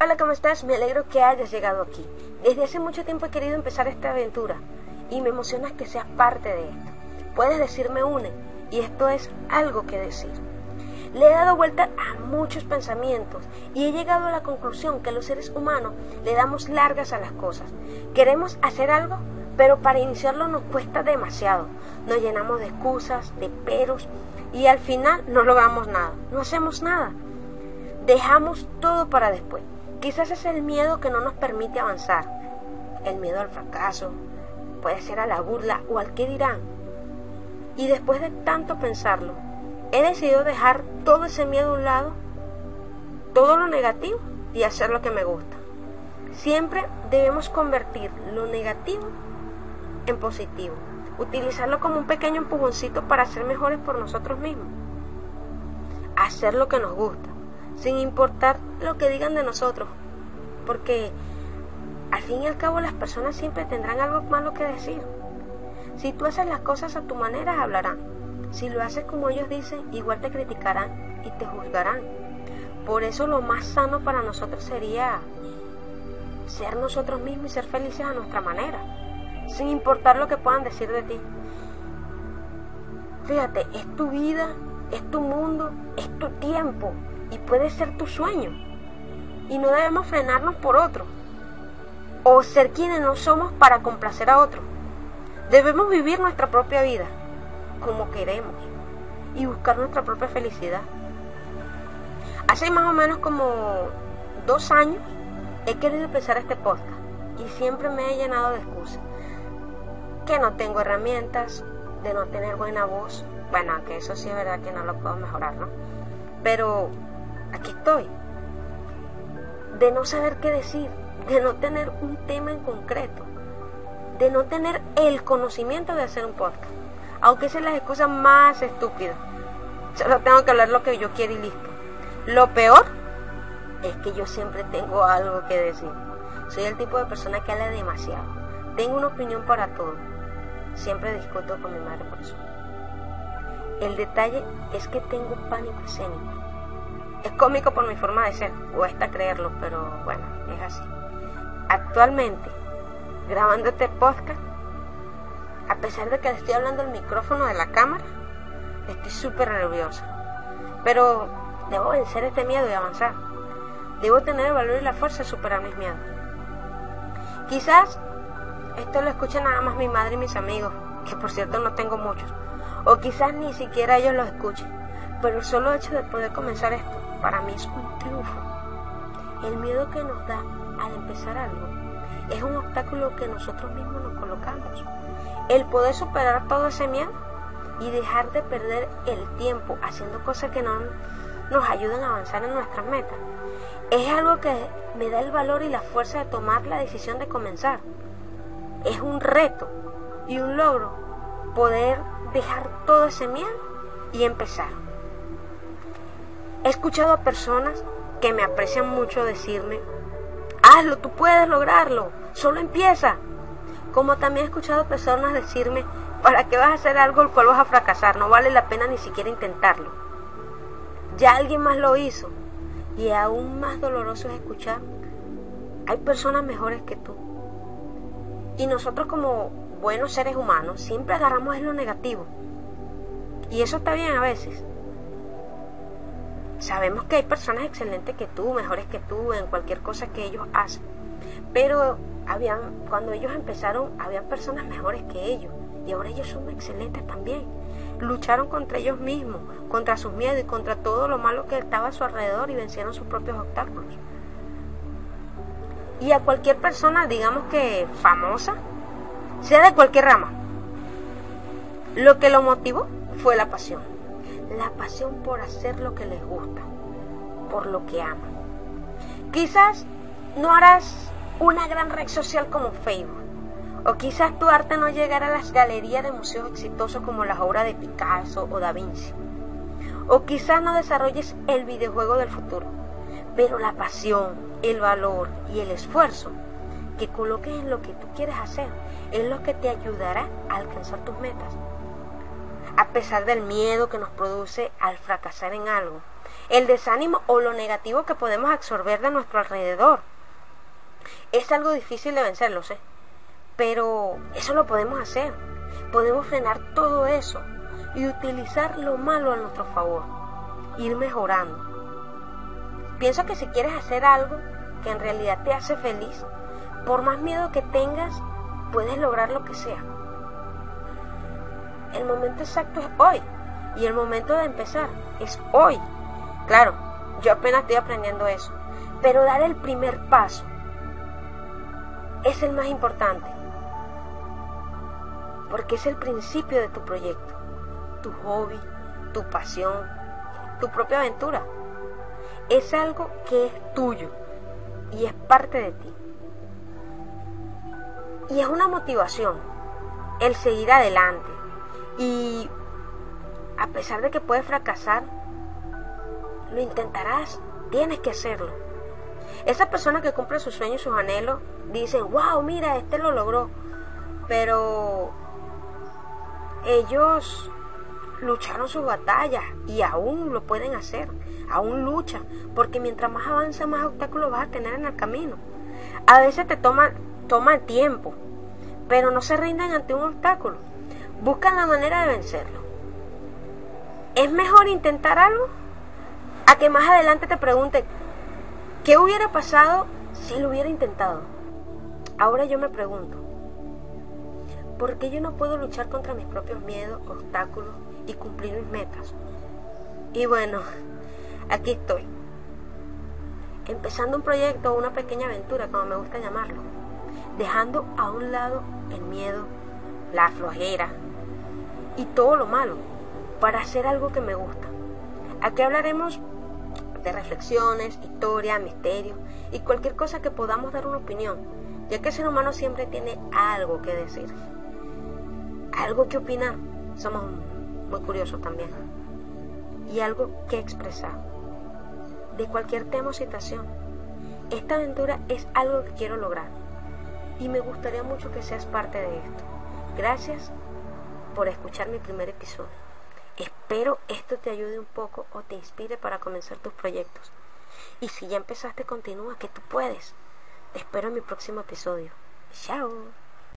Hola, ¿cómo estás? Me alegro que hayas llegado aquí. Desde hace mucho tiempo he querido empezar esta aventura y me emociona que seas parte de esto. Puedes decirme une y esto es algo que decir. Le he dado vuelta a muchos pensamientos y he llegado a la conclusión que los seres humanos le damos largas a las cosas. Queremos hacer algo, pero para iniciarlo nos cuesta demasiado. Nos llenamos de excusas, de peros y al final no logramos nada, no hacemos nada. Dejamos todo para después. Quizás es el miedo que no nos permite avanzar. El miedo al fracaso, puede ser a la burla o al qué dirán. Y después de tanto pensarlo, he decidido dejar todo ese miedo a un lado, todo lo negativo y hacer lo que me gusta. Siempre debemos convertir lo negativo en positivo, utilizarlo como un pequeño empujoncito para ser mejores por nosotros mismos. Hacer lo que nos gusta sin importar lo que digan de nosotros, porque al fin y al cabo las personas siempre tendrán algo malo que decir. Si tú haces las cosas a tu manera, hablarán. Si lo haces como ellos dicen, igual te criticarán y te juzgarán. Por eso lo más sano para nosotros sería ser nosotros mismos y ser felices a nuestra manera, sin importar lo que puedan decir de ti. Fíjate, es tu vida, es tu mundo, es tu tiempo y puede ser tu sueño. Y no debemos frenarnos por otro o ser quienes no somos para complacer a otro. Debemos vivir nuestra propia vida como queremos y buscar nuestra propia felicidad. Hace más o menos como dos años he querido empezar este podcast y siempre me he llenado de excusas. Que no tengo herramientas, de no tener buena voz. Bueno, aunque eso sí es verdad que no lo puedo mejorar, ¿no? Pero aquí estoy. De no saber qué decir, de no tener un tema en concreto, de no tener el conocimiento de hacer un podcast. Aunque sean las excusas más estúpidas. Solo tengo que hablar lo que yo quiero y listo. Lo peor es que yo siempre tengo algo que decir. Soy el tipo de persona que habla demasiado. Tengo una opinión para todo. Siempre discuto con mi madre por eso. El detalle es que tengo pánico escénico. Es cómico por mi forma de ser, cuesta creerlo, pero bueno, es así. Actualmente, grabando este podcast, a pesar de que le estoy hablando al micrófono de la cámara, estoy súper nerviosa. Pero debo vencer este miedo y avanzar. Debo tener el valor y la fuerza de superar mis miedos. Quizás esto lo escuchen nada más mi madre y mis amigos, que por cierto no tengo muchos. O quizás ni siquiera ellos lo escuchen. Pero el solo hecho de poder comenzar esto para mí es un triunfo. El miedo que nos da al empezar algo es un obstáculo que nosotros mismos nos colocamos. El poder superar todo ese miedo y dejar de perder el tiempo haciendo cosas que no nos ayudan a avanzar en nuestras metas es algo que me da el valor y la fuerza de tomar la decisión de comenzar. Es un reto y un logro poder dejar todo ese miedo y empezar. He escuchado a personas que me aprecian mucho decirme, hazlo, tú puedes lograrlo, solo empieza. Como también he escuchado personas decirme, ¿para qué vas a hacer algo el cual vas a fracasar? No vale la pena ni siquiera intentarlo. Ya alguien más lo hizo. Y aún más doloroso es escuchar, hay personas mejores que tú. Y nosotros como buenos seres humanos siempre agarramos en lo negativo. Y eso está bien a veces. Sabemos que hay personas excelentes que tú, mejores que tú en cualquier cosa que ellos hacen. Pero habían, cuando ellos empezaron, había personas mejores que ellos. Y ahora ellos son excelentes también. Lucharon contra ellos mismos, contra sus miedos y contra todo lo malo que estaba a su alrededor y vencieron sus propios obstáculos. Y a cualquier persona, digamos que famosa, sea de cualquier rama, lo que lo motivó fue la pasión la pasión por hacer lo que les gusta, por lo que aman. Quizás no harás una gran red social como Facebook, o quizás tu arte no llegará a las galerías de museos exitosos como las obras de Picasso o Da Vinci, o quizás no desarrolles el videojuego del futuro, pero la pasión, el valor y el esfuerzo que coloques en lo que tú quieres hacer es lo que te ayudará a alcanzar tus metas a pesar del miedo que nos produce al fracasar en algo, el desánimo o lo negativo que podemos absorber de nuestro alrededor. Es algo difícil de vencer, lo sé, pero eso lo podemos hacer. Podemos frenar todo eso y utilizar lo malo a nuestro favor, ir mejorando. Pienso que si quieres hacer algo que en realidad te hace feliz, por más miedo que tengas, puedes lograr lo que sea. El momento exacto es hoy y el momento de empezar es hoy. Claro, yo apenas estoy aprendiendo eso, pero dar el primer paso es el más importante, porque es el principio de tu proyecto, tu hobby, tu pasión, tu propia aventura. Es algo que es tuyo y es parte de ti. Y es una motivación el seguir adelante. Y a pesar de que puedes fracasar, lo intentarás, tienes que hacerlo. Esa persona que cumple sus sueños y sus anhelos dicen, wow, mira, este lo logró. Pero ellos lucharon sus batallas y aún lo pueden hacer, aún luchan, porque mientras más avanza, más obstáculos vas a tener en el camino. A veces te toma, toma tiempo, pero no se rinden ante un obstáculo. Buscan la manera de vencerlo. Es mejor intentar algo a que más adelante te pregunte qué hubiera pasado si lo hubiera intentado. Ahora yo me pregunto, ¿por qué yo no puedo luchar contra mis propios miedos, obstáculos y cumplir mis metas? Y bueno, aquí estoy, empezando un proyecto o una pequeña aventura, como me gusta llamarlo, dejando a un lado el miedo, la flojera y todo lo malo para hacer algo que me gusta. Aquí hablaremos de reflexiones, historia, misterio y cualquier cosa que podamos dar una opinión, ya que el ser humano siempre tiene algo que decir, algo que opinar. Somos muy curiosos también. Y algo que expresar. De cualquier tema o situación. Esta aventura es algo que quiero lograr. Y me gustaría mucho que seas parte de esto. Gracias por escuchar mi primer episodio. Espero esto te ayude un poco o te inspire para comenzar tus proyectos. Y si ya empezaste, continúa, que tú puedes. Te espero en mi próximo episodio. Chao.